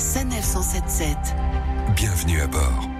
Sanef 177. Bienvenue à bord.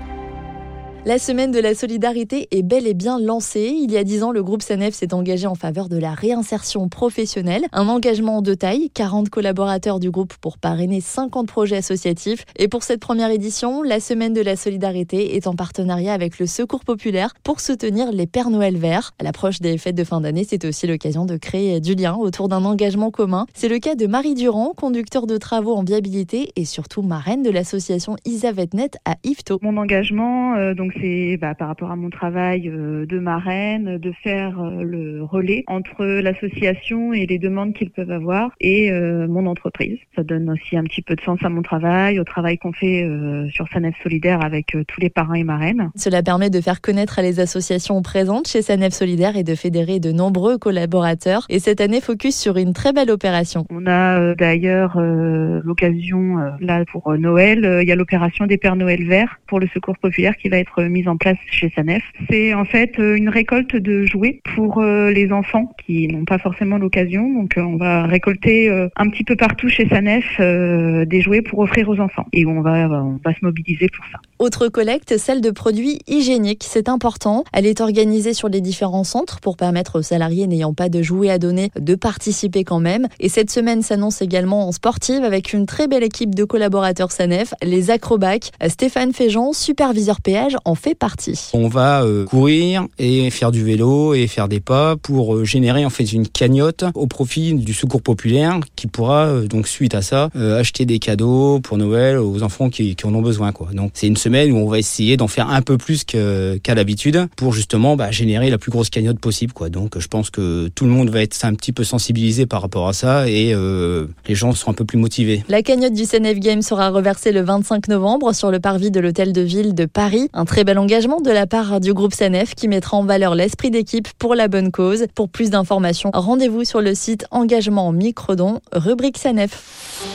La semaine de la solidarité est bel et bien lancée. Il y a dix ans, le groupe SANEF s'est engagé en faveur de la réinsertion professionnelle. Un engagement de taille, 40 collaborateurs du groupe pour parrainer 50 projets associatifs. Et pour cette première édition, la semaine de la solidarité est en partenariat avec le Secours populaire pour soutenir les Pères Noël verts. À l'approche des fêtes de fin d'année, c'est aussi l'occasion de créer du lien autour d'un engagement commun. C'est le cas de Marie Durand, conducteur de travaux en viabilité et surtout marraine de l'association Isavetnet à Yvetot. Mon engagement, euh, donc c'est bah, par rapport à mon travail euh, de marraine, de faire euh, le relais entre l'association et les demandes qu'ils peuvent avoir et euh, mon entreprise. Ça donne aussi un petit peu de sens à mon travail, au travail qu'on fait sur Sanef Solidaire avec tous les parrains et marraines. Cela permet de faire connaître les associations présentes chez Sanef Solidaire et de fédérer de nombreux collaborateurs. Et cette année, focus sur une très belle opération. On a d'ailleurs l'occasion là pour Noël, il y a l'opération des Pères Noël verts pour le Secours populaire qui va être mise en place chez Sanef. C'est en fait euh, une récolte de jouets pour euh, les enfants qui n'ont pas forcément l'occasion. Donc euh, on va récolter un petit peu partout chez Sanef des jouets pour offrir aux enfants et on va, on va se mobiliser pour ça. Autre collecte, celle de produits hygiéniques. C'est important. Elle est organisée sur les différents centres pour permettre aux salariés n'ayant pas de jouets à donner de participer quand même. Et cette semaine s'annonce également en sportive avec une très belle équipe de collaborateurs Sanef, les acrobacs. Stéphane Féjean, superviseur péage, en fait partie. On va euh, courir et faire du vélo et faire des pas pour euh, générer en fait une cagnotte au profit du secours populaire qui pourra euh, donc suite à ça acheter des cadeaux pour Noël aux enfants qui, qui en ont besoin quoi. Donc c'est une où on va essayer d'en faire un peu plus qu'à l'habitude pour justement bah, générer la plus grosse cagnotte possible. Quoi. Donc je pense que tout le monde va être un petit peu sensibilisé par rapport à ça et euh, les gens seront un peu plus motivés. La cagnotte du CNF Game sera reversée le 25 novembre sur le parvis de l'hôtel de ville de Paris. Un très bel engagement de la part du groupe CNF qui mettra en valeur l'esprit d'équipe pour la bonne cause. Pour plus d'informations, rendez-vous sur le site Engagement Microdon, rubrique CNF.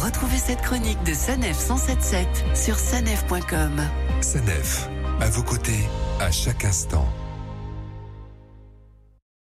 Retrouvez cette chronique de Sanef 177 sur sanef.com. Sanef, à vos côtés, à chaque instant.